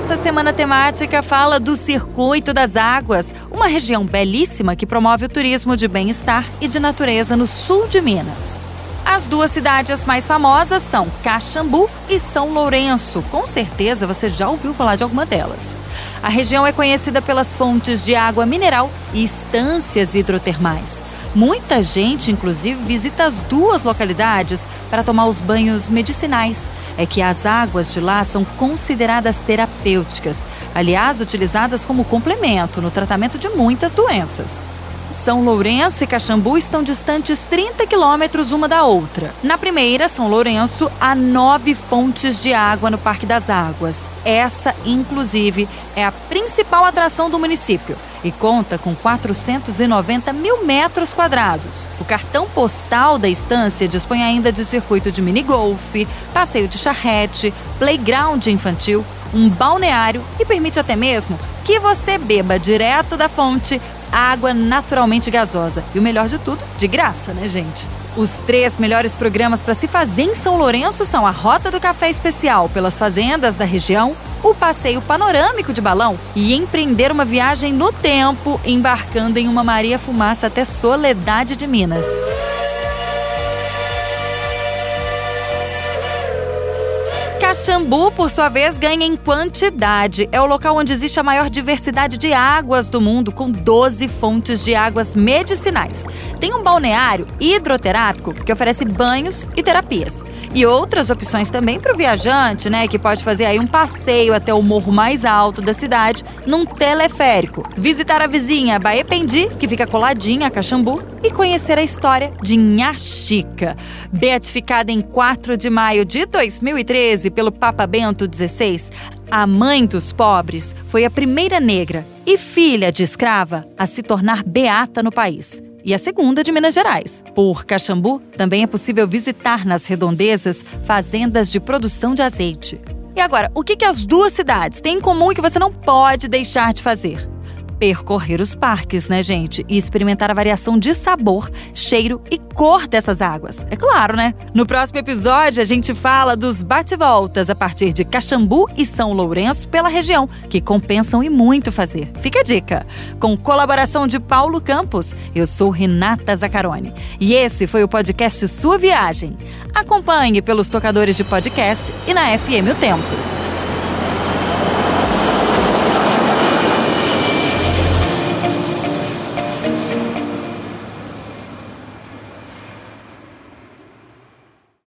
Nossa semana temática fala do Circuito das Águas, uma região belíssima que promove o turismo de bem-estar e de natureza no sul de Minas. As duas cidades mais famosas são Caxambu e São Lourenço. Com certeza você já ouviu falar de alguma delas. A região é conhecida pelas fontes de água mineral e estâncias hidrotermais. Muita gente, inclusive, visita as duas localidades para tomar os banhos medicinais. É que as águas de lá são consideradas terapêuticas, aliás, utilizadas como complemento no tratamento de muitas doenças. São Lourenço e Caxambu estão distantes 30 quilômetros uma da outra. Na primeira, São Lourenço, há nove fontes de água no Parque das Águas. Essa, inclusive, é a principal atração do município e conta com 490 mil metros quadrados. O cartão postal da estância dispõe ainda de circuito de minigolf, passeio de charrete, playground infantil, um balneário e permite até mesmo que você beba direto da fonte água naturalmente gasosa. E o melhor de tudo, de graça, né, gente? Os três melhores programas para se fazer em São Lourenço são a Rota do Café Especial pelas fazendas da região, o passeio panorâmico de balão e empreender uma viagem no tempo, embarcando em uma Maria Fumaça até Soledade de Minas. Caxambu, por sua vez, ganha em quantidade. É o local onde existe a maior diversidade de águas do mundo, com 12 fontes de águas medicinais. Tem um balneário hidroterápico que oferece banhos e terapias. E outras opções também para o viajante, né, que pode fazer aí um passeio até o morro mais alto da cidade num teleférico. Visitar a vizinha Baependi, Pendi, que fica coladinha a Caxambu, e conhecer a história de Chica. Beatificada em 4 de maio de 2013 pelo Papa Bento XVI, a mãe dos pobres foi a primeira negra e filha de escrava a se tornar beata no país. E a segunda de Minas Gerais. Por Caxambu, também é possível visitar nas redondezas fazendas de produção de azeite. E agora, o que, que as duas cidades têm em comum e que você não pode deixar de fazer? Percorrer os parques, né, gente? E experimentar a variação de sabor, cheiro e cor dessas águas. É claro, né? No próximo episódio, a gente fala dos bate-voltas a partir de Caxambu e São Lourenço pela região, que compensam e muito fazer. Fica a dica. Com colaboração de Paulo Campos, eu sou Renata Zacarone. E esse foi o podcast Sua Viagem. Acompanhe pelos tocadores de podcast e na FM O Tempo.